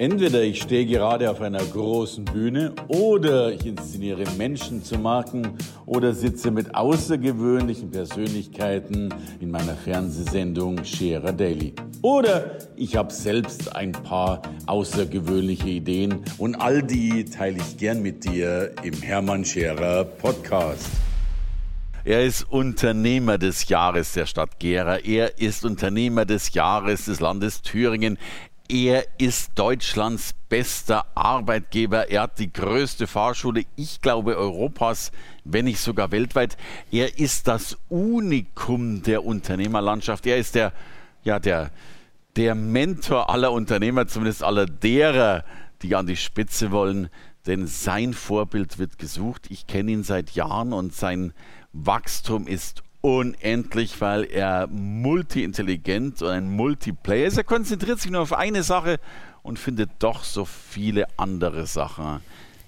Entweder ich stehe gerade auf einer großen Bühne oder ich inszeniere Menschen zu Marken oder sitze mit außergewöhnlichen Persönlichkeiten in meiner Fernsehsendung Scherer Daily. Oder ich habe selbst ein paar außergewöhnliche Ideen und all die teile ich gern mit dir im Hermann Scherer Podcast. Er ist Unternehmer des Jahres der Stadt Gera. Er ist Unternehmer des Jahres des Landes Thüringen. Er ist Deutschlands bester Arbeitgeber. Er hat die größte Fahrschule, ich glaube, Europas, wenn nicht sogar weltweit. Er ist das Unikum der Unternehmerlandschaft. Er ist der, ja, der, der Mentor aller Unternehmer, zumindest aller derer, die an die Spitze wollen. Denn sein Vorbild wird gesucht. Ich kenne ihn seit Jahren und sein Wachstum ist unendlich, weil er multi-intelligent und ein Multiplayer ist. Er konzentriert sich nur auf eine Sache und findet doch so viele andere Sachen,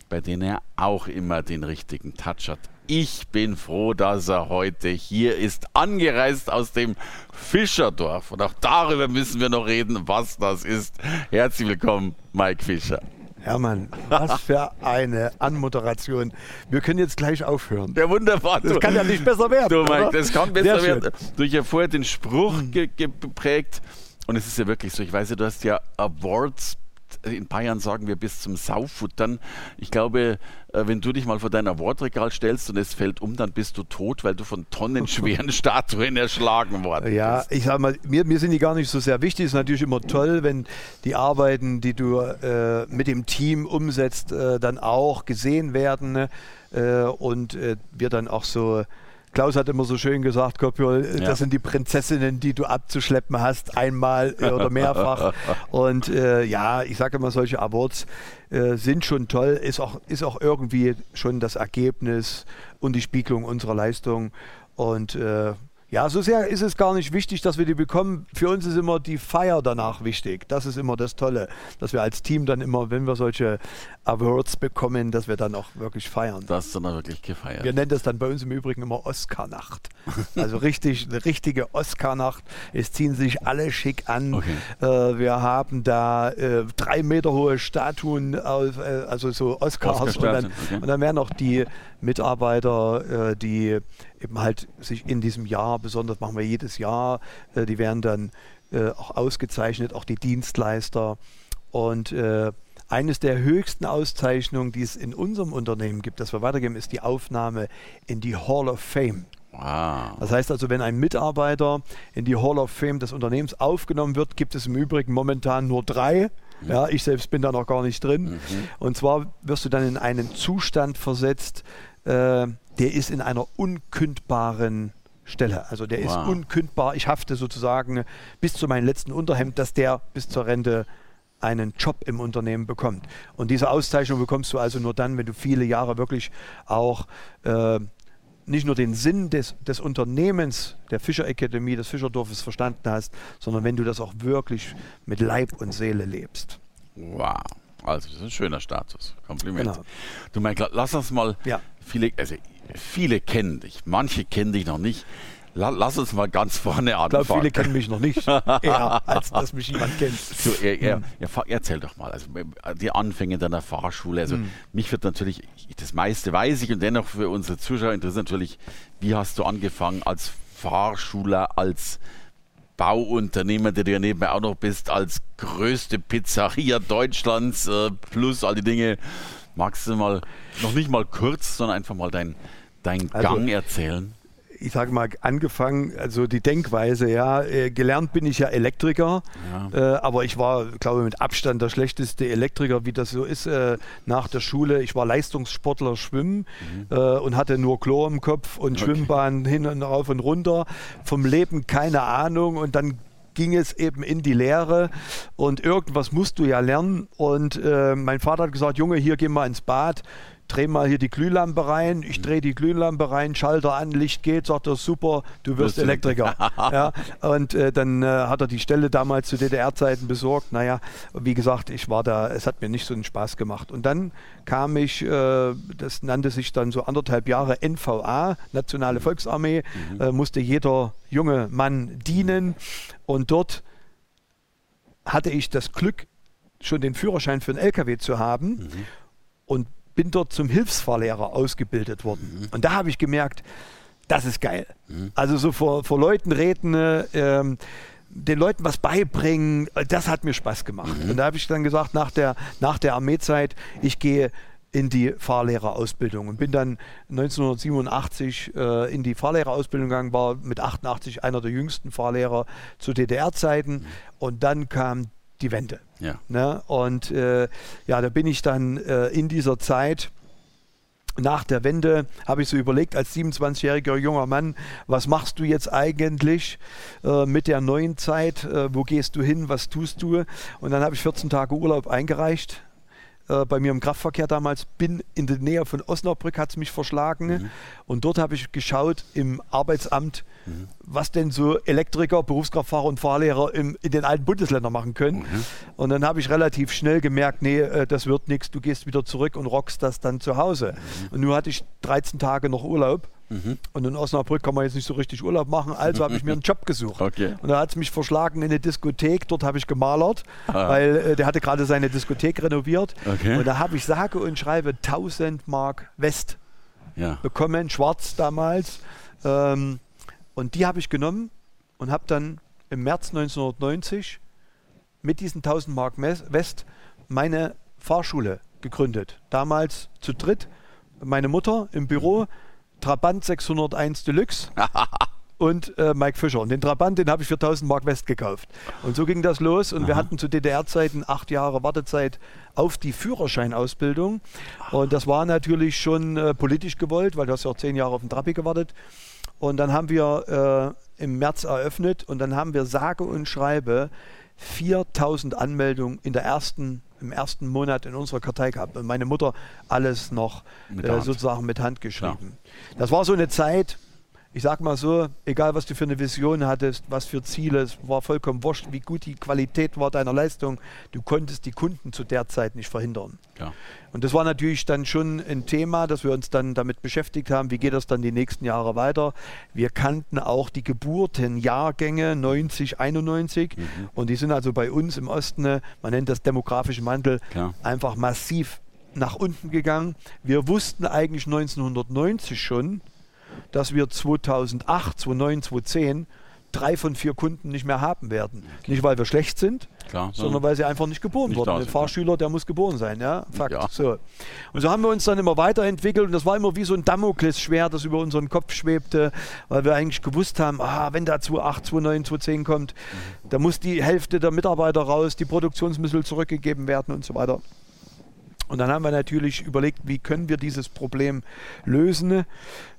bei denen er auch immer den richtigen Touch hat. Ich bin froh, dass er heute hier ist, angereist aus dem Fischerdorf. Und auch darüber müssen wir noch reden, was das ist. Herzlich willkommen, Mike Fischer. Hermann, was für eine Anmoderation. Wir können jetzt gleich aufhören. Ja, wunderbar. Das kann ja nicht besser werden. Du, Mike, das kann besser werden. Du hast ja vorher den Spruch mhm. geprägt. Und es ist ja wirklich so, ich weiß ja, du hast ja Awards in Bayern sagen wir bis zum Saufuttern. Ich glaube, äh, wenn du dich mal vor dein Awardregal stellst und es fällt um, dann bist du tot, weil du von tonnenschweren Statuen erschlagen worden ja, bist. Ja, ich sag mal, mir, mir sind die gar nicht so sehr wichtig. Es ist natürlich immer toll, wenn die Arbeiten, die du äh, mit dem Team umsetzt, äh, dann auch gesehen werden ne? äh, und äh, wir dann auch so Klaus hat immer so schön gesagt, Kopiol, ja. das sind die Prinzessinnen, die du abzuschleppen hast, einmal äh, oder mehrfach. Und äh, ja, ich sage immer, solche Awards äh, sind schon toll, ist auch, ist auch irgendwie schon das Ergebnis und die Spiegelung unserer Leistung. Und äh, ja, so sehr ist es gar nicht wichtig, dass wir die bekommen. Für uns ist immer die Feier danach wichtig. Das ist immer das Tolle, dass wir als Team dann immer, wenn wir solche Awards bekommen, dass wir dann auch wirklich feiern. Das ist dann auch wirklich gefeiert. Wir nennen das dann bei uns im Übrigen immer Oscar-Nacht. Also richtig, eine richtige Oscar-Nacht. Es ziehen sich alle schick an. Okay. Äh, wir haben da äh, drei Meter hohe Statuen, auf, äh, also so Oscars. Oscar und, dann, okay. und dann werden auch die Mitarbeiter, äh, die eben halt sich in diesem Jahr, besonders machen wir jedes Jahr, äh, die werden dann äh, auch ausgezeichnet, auch die Dienstleister. Und eines der höchsten Auszeichnungen, die es in unserem Unternehmen gibt, das wir weitergeben, ist die Aufnahme in die Hall of Fame. Wow. Das heißt also, wenn ein Mitarbeiter in die Hall of Fame des Unternehmens aufgenommen wird, gibt es im Übrigen momentan nur drei. Ja, ich selbst bin da noch gar nicht drin. Mhm. Und zwar wirst du dann in einen Zustand versetzt, äh, der ist in einer unkündbaren Stelle. Also der wow. ist unkündbar. Ich hafte sozusagen bis zu meinem letzten Unterhemd, dass der bis zur Rente einen Job im Unternehmen bekommt. Und diese Auszeichnung bekommst du also nur dann, wenn du viele Jahre wirklich auch äh, nicht nur den Sinn des, des Unternehmens der Fischer Akademie, des Fischerdorfes verstanden hast, sondern wenn du das auch wirklich mit Leib und Seele lebst. Wow. Also, das ist ein schöner Status. Kompliment. Genau. Du meinst, lass uns mal ja. viele, also viele kennen dich, manche kennen dich noch nicht. Lass uns mal ganz vorne anfangen. Ich glaube, viele kennen mich noch nicht, eher als dass mich jemand kennt. So, er, er, er, erzähl doch mal, also die Anfänge deiner Fahrschule. Also hm. mich wird natürlich, das meiste weiß ich und dennoch für unsere Zuschauer interessiert natürlich, wie hast du angefangen als Fahrschüler, als Bauunternehmer, der du ja nebenbei auch noch bist, als größte Pizzeria Deutschlands, äh, plus all die Dinge. Magst du mal, noch nicht mal kurz, sondern einfach mal deinen dein also, Gang erzählen? Ich sage mal, angefangen, also die Denkweise, ja, äh, gelernt bin ich ja Elektriker, ja. Äh, aber ich war, glaube ich, mit Abstand der schlechteste Elektriker, wie das so ist, äh, nach der Schule. Ich war Leistungssportler Schwimmen mhm. Äh, und hatte nur Chlor im Kopf und okay. Schwimmbahn hin und rauf und runter. Vom Leben keine Ahnung und dann ging es eben in die Lehre und irgendwas musst du ja lernen. Und äh, mein Vater hat gesagt, Junge, hier geh mal ins Bad dreh mal hier die Glühlampe rein, ich drehe die Glühlampe rein, Schalter an, Licht geht, sagt er, super, du wirst Elektriker. ja, und äh, dann äh, hat er die Stelle damals zu DDR-Zeiten besorgt. Naja, wie gesagt, ich war da, es hat mir nicht so einen Spaß gemacht. Und dann kam ich, äh, das nannte sich dann so anderthalb Jahre NVA, Nationale mhm. Volksarmee, mhm. Äh, musste jeder junge Mann dienen und dort hatte ich das Glück, schon den Führerschein für einen LKW zu haben mhm. und bin dort zum Hilfsfahrlehrer ausgebildet worden. Mhm. Und da habe ich gemerkt, das ist geil. Mhm. Also so vor, vor Leuten reden, ähm, den Leuten was beibringen, das hat mir Spaß gemacht. Mhm. Und da habe ich dann gesagt, nach der, nach der Armeezeit, ich gehe in die Fahrlehrerausbildung und bin dann 1987 äh, in die Fahrlehrerausbildung gegangen, war mit 88 einer der jüngsten Fahrlehrer zu DDR-Zeiten mhm. und dann kam die Wende. Ja. Ne? Und äh, ja, da bin ich dann äh, in dieser Zeit nach der Wende habe ich so überlegt, als 27-jähriger junger Mann, was machst du jetzt eigentlich äh, mit der neuen Zeit? Äh, wo gehst du hin? Was tust du? Und dann habe ich 14 Tage Urlaub eingereicht äh, bei mir im Kraftverkehr damals, bin in der Nähe von Osnabrück, hat es mich verschlagen. Mhm. Und dort habe ich geschaut im Arbeitsamt, mhm. was denn so Elektriker, Berufskraftfahrer und Fahrlehrer im, in den alten Bundesländern machen können. Mhm. Und dann habe ich relativ schnell gemerkt, nee, äh, das wird nichts, du gehst wieder zurück und rockst das dann zu Hause. Mhm. Und nun hatte ich 13 Tage noch Urlaub Mhm. Und in Osnabrück kann man jetzt nicht so richtig Urlaub machen, also habe ich mir einen Job gesucht. Okay. Und da hat es mich verschlagen in eine Diskothek, dort habe ich gemalert, ah. weil äh, der hatte gerade seine Diskothek renoviert. Okay. Und da habe ich sage und schreibe 1000 Mark West ja. bekommen, schwarz damals. Ähm, und die habe ich genommen und habe dann im März 1990 mit diesen 1000 Mark West meine Fahrschule gegründet. Damals zu dritt, meine Mutter im Büro, Trabant 601 Deluxe. und äh, Mike Fischer. Und den Trabant, den habe ich für 1000 Mark West gekauft. Und so ging das los. Und Aha. wir hatten zu DDR-Zeiten acht Jahre Wartezeit auf die Führerscheinausbildung. Und das war natürlich schon äh, politisch gewollt, weil du hast ja auch zehn Jahre auf den Trabi gewartet. Und dann haben wir äh, im März eröffnet und dann haben wir sage und schreibe 4000 Anmeldungen in der ersten im ersten Monat in unserer Kartei gehabt. Und meine Mutter alles noch äh, sozusagen mit Hand geschrieben. Ja. Das war so eine Zeit, ich sag mal so, egal was du für eine Vision hattest, was für Ziele, es war vollkommen wurscht, wie gut die Qualität war deiner Leistung, du konntest die Kunden zu der Zeit nicht verhindern. Ja. Und das war natürlich dann schon ein Thema, dass wir uns dann damit beschäftigt haben, wie geht das dann die nächsten Jahre weiter. Wir kannten auch die Geburtenjahrgänge 90, 91 mhm. und die sind also bei uns im Osten, man nennt das demografischen Wandel, Klar. einfach massiv nach unten gegangen. Wir wussten eigentlich 1990 schon, dass wir 2008, 2009, 2010 drei von vier Kunden nicht mehr haben werden. Okay. Nicht, weil wir schlecht sind, klar, sondern weil sie einfach nicht geboren nicht wurden. Ein Fahrschüler, der muss geboren sein, ja, Fakt. Ja. So. Und so haben wir uns dann immer weiterentwickelt und das war immer wie so ein Damoklesschwert, das über unseren Kopf schwebte, weil wir eigentlich gewusst haben, ah, wenn da 2008, 2009, 2010 kommt, mhm. da muss die Hälfte der Mitarbeiter raus, die Produktionsmittel zurückgegeben werden und so weiter. Und dann haben wir natürlich überlegt, wie können wir dieses Problem lösen.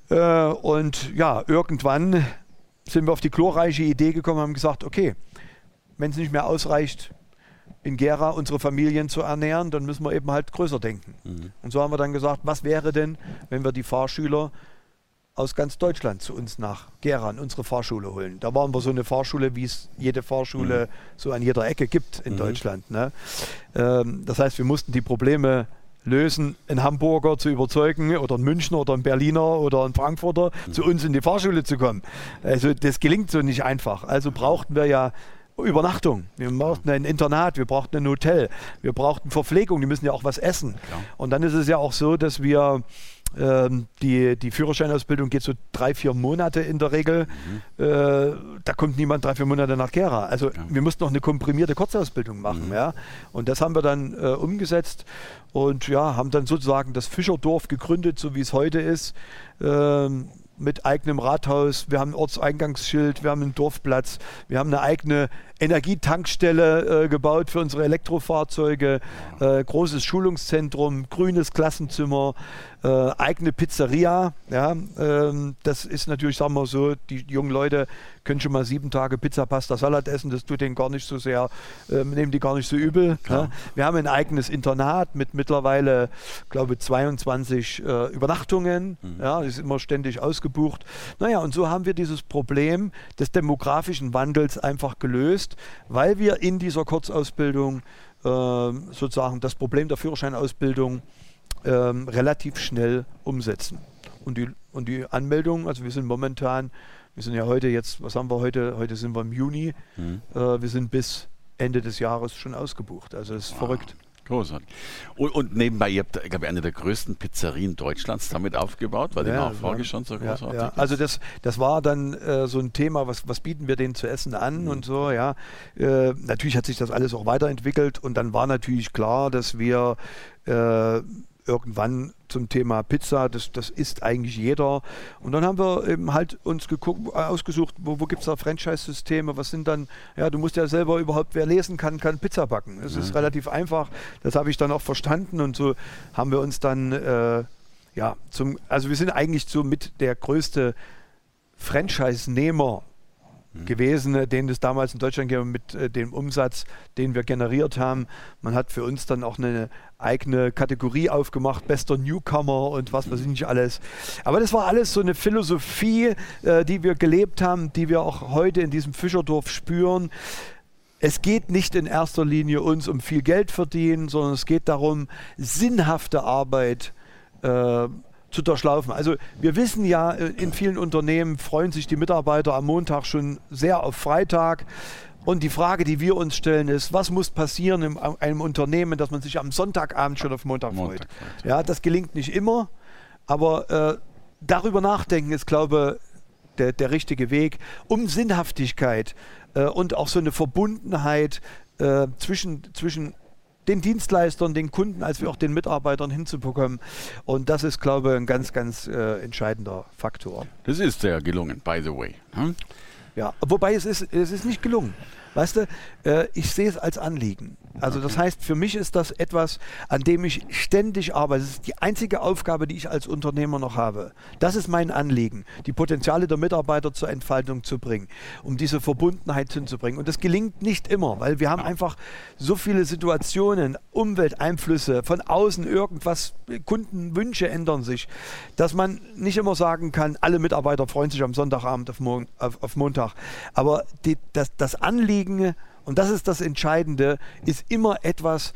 Äh, und ja, irgendwann sind wir auf die glorreiche Idee gekommen, haben gesagt, okay, wenn es nicht mehr ausreicht, in Gera unsere Familien zu ernähren, dann müssen wir eben halt größer denken. Mhm. Und so haben wir dann gesagt, was wäre denn, wenn wir die Fahrschüler aus ganz Deutschland zu uns nach Gera in unsere Fahrschule holen. Da waren wir so eine Fahrschule, wie es jede Fahrschule mhm. so an jeder Ecke gibt in mhm. Deutschland. Ne? Ähm, das heißt, wir mussten die Probleme lösen, einen Hamburger zu überzeugen oder einen Münchner oder einen Berliner oder einen Frankfurter mhm. zu uns in die Fahrschule zu kommen. Also das gelingt so nicht einfach. Also brauchten wir ja Übernachtung, wir brauchten ein Internat, wir brauchten ein Hotel, wir brauchten Verpflegung, die müssen ja auch was essen. Ja. Und dann ist es ja auch so, dass wir ähm, die, die Führerscheinausbildung geht so drei, vier Monate in der Regel. Mhm. Äh, da kommt niemand drei, vier Monate nach Gera. Also ja. wir mussten noch eine komprimierte Kurzausbildung machen. Mhm. Ja? Und das haben wir dann äh, umgesetzt und ja, haben dann sozusagen das Fischerdorf gegründet, so wie es heute ist. Ähm, mit eigenem Rathaus, wir haben ein Ortseingangsschild, wir haben einen Dorfplatz, wir haben eine eigene Energietankstelle äh, gebaut für unsere Elektrofahrzeuge, äh, großes Schulungszentrum, grünes Klassenzimmer, äh, eigene Pizzeria. Ja, ähm, das ist natürlich, sagen wir so, die jungen Leute können schon mal sieben Tage Pizza, Pasta, Salat essen. Das tut denen gar nicht so sehr, äh, nehmen die gar nicht so übel. Ja. Wir haben ein eigenes Internat mit mittlerweile, glaube ich, 22 äh, Übernachtungen. Mhm. Ja, das ist immer ständig ausgebucht. Naja, und so haben wir dieses Problem des demografischen Wandels einfach gelöst, weil wir in dieser Kurzausbildung äh, sozusagen das Problem der Führerscheinausbildung ähm, relativ schnell umsetzen. Und die, und die Anmeldung, also wir sind momentan, wir sind ja heute jetzt, was haben wir heute? Heute sind wir im Juni. Mhm. Äh, wir sind bis Ende des Jahres schon ausgebucht. Also es ist wow. verrückt. Großartig. Und, und, nebenbei, ihr habt, glaube ich, eine der größten Pizzerien Deutschlands damit aufgebaut, weil ja, die Nachfrage schon so großartig ja, ja. Also das, das war dann äh, so ein Thema, was, was bieten wir denen zu essen an mhm. und so, ja. Äh, natürlich hat sich das alles auch weiterentwickelt und dann war natürlich klar, dass wir äh, irgendwann zum Thema Pizza, das, das isst eigentlich jeder. Und dann haben wir eben halt uns geguckt, ausgesucht, wo, wo gibt es da Franchise-Systeme, was sind dann, ja, du musst ja selber überhaupt, wer lesen kann, kann Pizza backen. Das ist relativ einfach, das habe ich dann auch verstanden und so haben wir uns dann, äh, ja, zum, also wir sind eigentlich so mit der größte Franchise-Nehmer Mhm. gewesen, den es damals in Deutschland gab mit äh, dem Umsatz, den wir generiert haben. Man hat für uns dann auch eine eigene Kategorie aufgemacht, bester Newcomer und was weiß ich nicht alles. Aber das war alles so eine Philosophie, äh, die wir gelebt haben, die wir auch heute in diesem Fischerdorf spüren. Es geht nicht in erster Linie uns um viel Geld verdienen, sondern es geht darum, sinnhafte Arbeit äh, zu durchlaufen. Also wir wissen ja, äh, in vielen Unternehmen freuen sich die Mitarbeiter am Montag schon sehr auf Freitag. Und die Frage, die wir uns stellen, ist, was muss passieren in einem Unternehmen, dass man sich am Sonntagabend schon auf Montag, Montag freut? Ja, das gelingt nicht immer, aber äh, darüber nachdenken ist, glaube ich, der, der richtige Weg, um Sinnhaftigkeit äh, und auch so eine Verbundenheit äh, zwischen, zwischen den Dienstleistern, den Kunden, als wir auch den Mitarbeitern hinzubekommen. Und das ist, glaube ich, ein ganz, ganz äh, entscheidender Faktor. Das ist sehr gelungen, by the way. Hm? Ja, wobei es ist, es ist nicht gelungen. Weißt du, äh, ich sehe es als Anliegen. Also das heißt, für mich ist das etwas, an dem ich ständig arbeite. Das ist die einzige Aufgabe, die ich als Unternehmer noch habe. Das ist mein Anliegen, die Potenziale der Mitarbeiter zur Entfaltung zu bringen, um diese Verbundenheit hinzubringen. Und das gelingt nicht immer, weil wir haben einfach so viele Situationen, Umwelteinflüsse, von außen irgendwas, Kundenwünsche ändern sich, dass man nicht immer sagen kann, alle Mitarbeiter freuen sich am Sonntagabend auf, auf, auf Montag. Aber die, das, das Anliegen, und das ist das Entscheidende, ist immer etwas,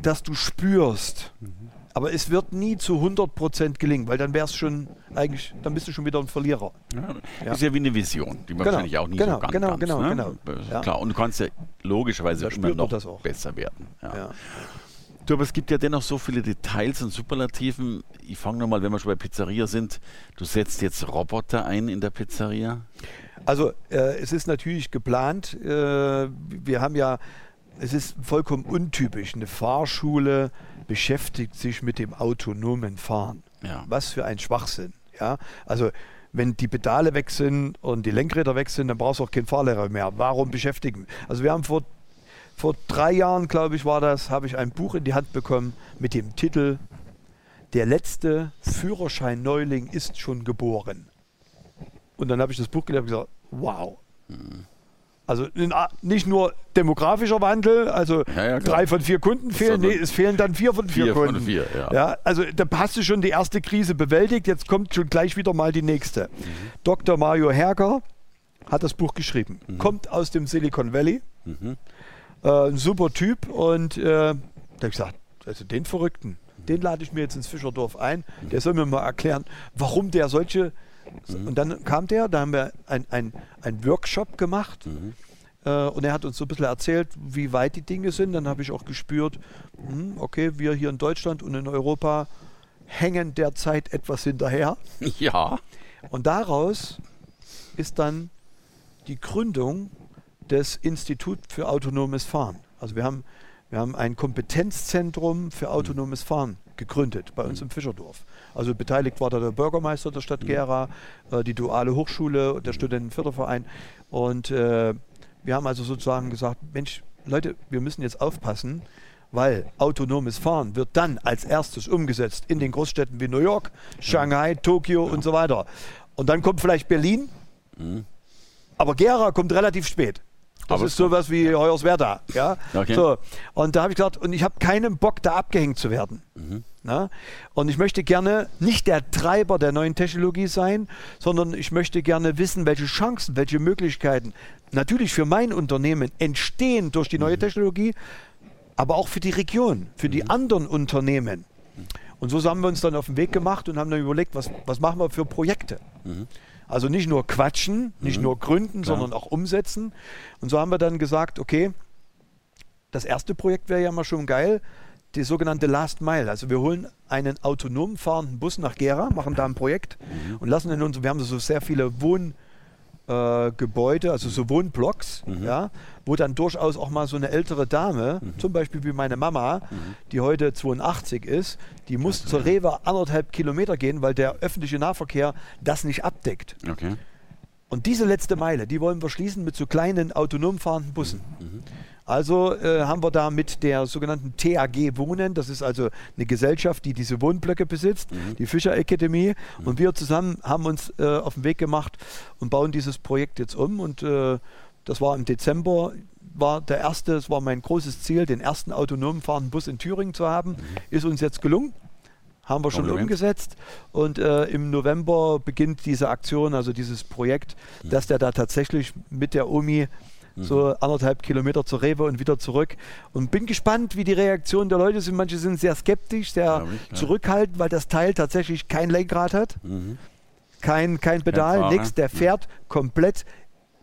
das du spürst. Mhm. Aber es wird nie zu 100% gelingen, weil dann wär's schon eigentlich, dann bist du schon wieder ein Verlierer. Ja, ja. Ist ja wie eine Vision, die man genau, wahrscheinlich auch nie genau, so ganz Genau, kannst, genau, ne? genau. Ja. Klar, und du kannst ja logischerweise immer noch besser werden. Ja. Du, aber es gibt ja dennoch so viele Details und Superlativen. Ich fange nochmal, wenn wir schon bei Pizzeria sind. Du setzt jetzt Roboter ein in der Pizzeria? Also äh, es ist natürlich geplant. Äh, wir haben ja, es ist vollkommen untypisch. Eine Fahrschule beschäftigt sich mit dem autonomen Fahren. Ja. Was für ein Schwachsinn. Ja? Also wenn die Pedale weg sind und die Lenkräder weg sind, dann brauchst du auch keinen Fahrlehrer mehr. Warum beschäftigen? Also wir haben vor, vor drei Jahren, glaube ich, war das, habe ich ein Buch in die Hand bekommen mit dem Titel Der letzte Führerschein-Neuling ist schon geboren. Und dann habe ich das Buch gelesen und gesagt, wow. Also nicht nur demografischer Wandel, also ja, ja, drei von vier Kunden fehlen, nee, es fehlen dann vier von vier, vier Kunden. Von vier, ja. ja. also da hast du schon die erste Krise bewältigt, jetzt kommt schon gleich wieder mal die nächste. Mhm. Dr. Mario Herger hat das Buch geschrieben, mhm. kommt aus dem Silicon Valley, mhm. äh, ein super Typ und äh, da habe ich gesagt, also den Verrückten, den lade ich mir jetzt ins Fischerdorf ein, der soll mir mal erklären, warum der solche Mhm. Und dann kam der, da haben wir ein, ein, Workshop gemacht. Mhm. Äh, und er hat uns so ein bisschen erzählt, wie weit die Dinge sind. Dann habe ich auch gespürt, mh, hm, okay, wir hier in Deutschland und in Europa hängen derzeit etwas hinterher. Ja. Und daraus ist dann die Gründung des Institut für autonomes Fahren. Also wir haben, wir haben ein Kompetenzzentrum für autonomes Fahren gegründet bei uns mhm. im Fischerdorf. Also beteiligt war da der Bürgermeister der Stadt Gera, äh, die Duale Hochschule, der Studentenförderverein. Und äh, wir haben also sozusagen gesagt, Mensch, Leute, wir müssen jetzt aufpassen, weil autonomes Fahren wird dann als erstes umgesetzt in den Großstädten wie New York, Shanghai, Tokio ja. und so weiter. Und dann kommt vielleicht Berlin, mhm. aber Gera kommt relativ spät. Das aber ist sowas wie Hoyerswerda. Ja? Okay. So. Und da habe ich gesagt, und ich habe keinen Bock, da abgehängt zu werden. Mhm. Na? Und ich möchte gerne nicht der Treiber der neuen Technologie sein, sondern ich möchte gerne wissen, welche Chancen, welche Möglichkeiten natürlich für mein Unternehmen entstehen durch die neue mhm. Technologie, aber auch für die Region, für mhm. die anderen Unternehmen. Und so haben wir uns dann auf den Weg gemacht und haben dann überlegt, was, was machen wir für Projekte. Mhm. Also nicht nur quatschen, nicht mhm. nur gründen, Klar. sondern auch umsetzen. Und so haben wir dann gesagt, okay, das erste Projekt wäre ja mal schon geil, die sogenannte Last Mile. Also wir holen einen autonom fahrenden Bus nach Gera, machen da ein Projekt mhm. und lassen in uns, wir haben so sehr viele Wohn- äh, Gebäude, also so Wohnblocks, mhm. ja, wo dann durchaus auch mal so eine ältere Dame, mhm. zum Beispiel wie meine Mama, mhm. die heute 82 ist, die muss zur Rewe anderthalb Kilometer gehen, weil der öffentliche Nahverkehr das nicht abdeckt. Okay. Und diese letzte Meile, die wollen wir schließen mit so kleinen autonom fahrenden Bussen. Mhm. Also äh, haben wir da mit der sogenannten TAG Wohnen, das ist also eine Gesellschaft, die diese Wohnblöcke besitzt, mhm. die Fischer Akademie. Mhm. Und wir zusammen haben uns äh, auf den Weg gemacht und bauen dieses Projekt jetzt um. Und äh, das war im Dezember, war der erste, es war mein großes Ziel, den ersten autonom fahrenden Bus in Thüringen zu haben. Mhm. Ist uns jetzt gelungen haben wir schon Kompliment. umgesetzt. Und äh, im November beginnt diese Aktion, also dieses Projekt, mhm. dass der da tatsächlich mit der OMI Mhm. so anderthalb Kilometer zur Rewe und wieder zurück. Und bin gespannt, wie die Reaktionen der Leute sind. Manche sind sehr skeptisch, sehr ich, zurückhaltend, weil das Teil tatsächlich kein Lenkrad hat, mhm. kein, kein Pedal, nichts. Der fährt komplett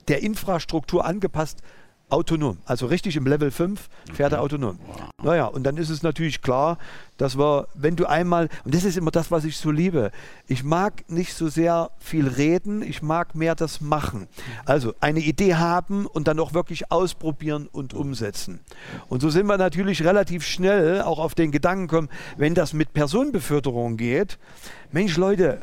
der Infrastruktur angepasst autonom. Also richtig im Level 5 fährt er autonom. Wow. Naja, und dann ist es natürlich klar, dass wir, wenn du einmal, und das ist immer das, was ich so liebe, ich mag nicht so sehr viel reden, ich mag mehr das Machen. Also eine Idee haben und dann auch wirklich ausprobieren und umsetzen. Und so sind wir natürlich relativ schnell auch auf den Gedanken kommen, wenn das mit Personenbeförderung geht, Mensch Leute,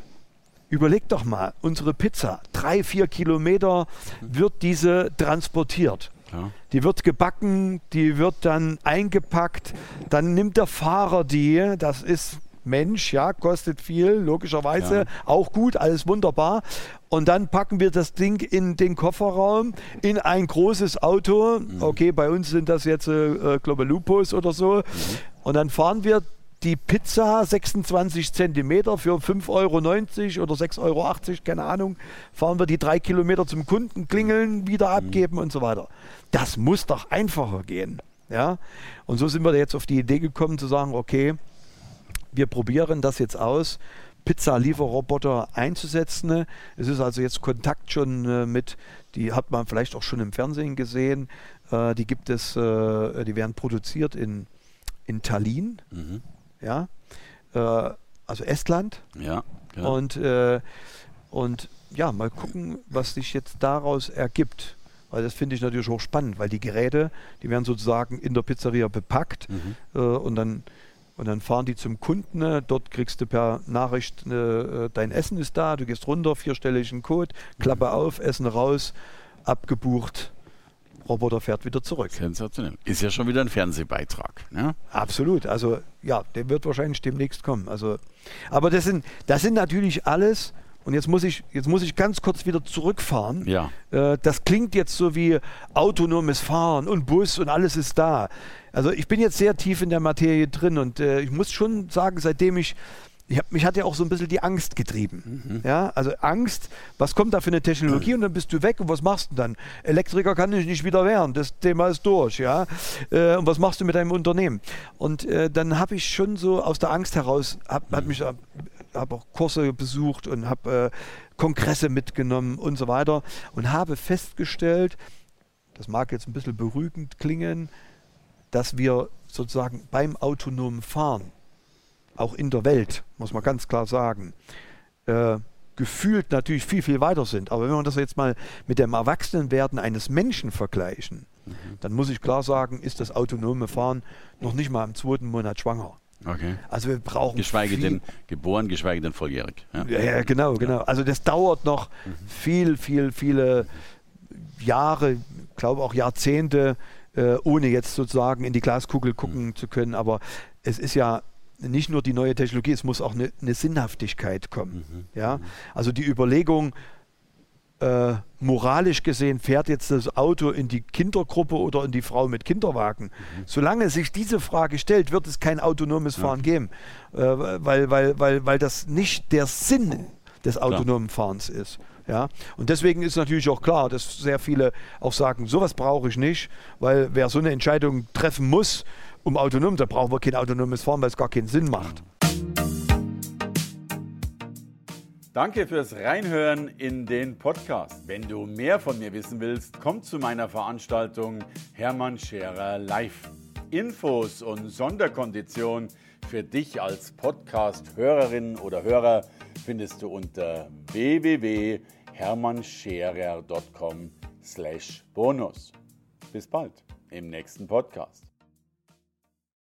Überleg doch mal, unsere Pizza, drei, vier Kilometer wird diese transportiert. Ja. Die wird gebacken, die wird dann eingepackt, dann nimmt der Fahrer die, das ist Mensch, ja, kostet viel, logischerweise, ja. auch gut, alles wunderbar. Und dann packen wir das Ding in den Kofferraum, in ein großes Auto. Mhm. Okay, bei uns sind das jetzt, äh, glaube Lupus oder so. Mhm. Und dann fahren wir die Pizza 26 Zentimeter für 5,90 Euro oder 6,80 Euro, keine Ahnung, fahren wir die drei Kilometer zum Kunden, klingeln, wieder mhm. abgeben mhm. und so weiter. Das muss doch einfacher gehen. Ja? Und so sind wir jetzt auf die Idee gekommen zu sagen, okay, wir probieren das jetzt aus, Pizza-Lieferroboter einzusetzen. Es ist also jetzt Kontakt schon äh, mit, die hat man vielleicht auch schon im Fernsehen gesehen. Äh, die gibt es, äh, die werden produziert in, in Tallinn. Mhm ja, äh, also Estland. Ja. ja. Und, äh, und ja, mal gucken, was sich jetzt daraus ergibt. Weil das finde ich natürlich auch spannend, weil die Geräte, die werden sozusagen in der Pizzeria bepackt mhm. äh, und dann und dann fahren die zum Kunden, ne? dort kriegst du per Nachricht, ne, äh, dein Essen ist da, du gehst runter, vierstelligen Code, Klappe mhm. auf, Essen raus, abgebucht, Roboter fährt wieder zurück. Sensationell. Ist ja schon wieder ein Fernsehbeitrag. Ne? Absolut. Also ja, der wird wahrscheinlich demnächst kommen. Also, aber das sind, das sind natürlich alles. Und jetzt muss ich, jetzt muss ich ganz kurz wieder zurückfahren. Ja. Äh, das klingt jetzt so wie autonomes Fahren und Bus und alles ist da. Also ich bin jetzt sehr tief in der Materie drin und äh, ich muss schon sagen, seitdem ich hab, mich hat ja auch so ein bisschen die Angst getrieben. Mhm. Ja, also Angst, was kommt da für eine Technologie mhm. und dann bist du weg und was machst du dann? Elektriker kann ich nicht wieder werden, das Thema ist durch, ja. Äh, und was machst du mit deinem Unternehmen? Und äh, dann habe ich schon so aus der Angst heraus, habe mhm. hab mich habe auch Kurse besucht und habe äh, Kongresse mitgenommen und so weiter und habe festgestellt, das mag jetzt ein bisschen beruhigend klingen, dass wir sozusagen beim autonomen Fahren auch in der Welt, muss man ganz klar sagen, äh, gefühlt natürlich viel, viel weiter sind. Aber wenn wir das jetzt mal mit dem Erwachsenenwerden eines Menschen vergleichen, mhm. dann muss ich klar sagen, ist das autonome Fahren noch nicht mal im zweiten Monat schwanger. Okay. Also wir brauchen geschweige denn geboren, geschweige denn volljährig. Ja, ja, genau, genau. Also das dauert noch mhm. viel, viel, viele Jahre, ich glaube auch Jahrzehnte, äh, ohne jetzt sozusagen in die Glaskugel gucken mhm. zu können. Aber es ist ja nicht nur die neue Technologie, es muss auch eine, eine Sinnhaftigkeit kommen. Mhm. Ja? Also die Überlegung, äh, moralisch gesehen, fährt jetzt das Auto in die Kindergruppe oder in die Frau mit Kinderwagen? Mhm. Solange sich diese Frage stellt, wird es kein autonomes Fahren geben, äh, weil, weil, weil, weil das nicht der Sinn des autonomen klar. Fahrens ist. Ja? Und deswegen ist natürlich auch klar, dass sehr viele auch sagen, sowas brauche ich nicht, weil wer so eine Entscheidung treffen muss, um autonom, da brauchen wir kein autonomes Fahren, weil es gar keinen Sinn macht. Danke fürs Reinhören in den Podcast. Wenn du mehr von mir wissen willst, komm zu meiner Veranstaltung Hermann Scherer Live. Infos und Sonderkonditionen für dich als Podcast-Hörerin oder Hörer findest du unter www.hermannscherer.com/bonus. Bis bald im nächsten Podcast.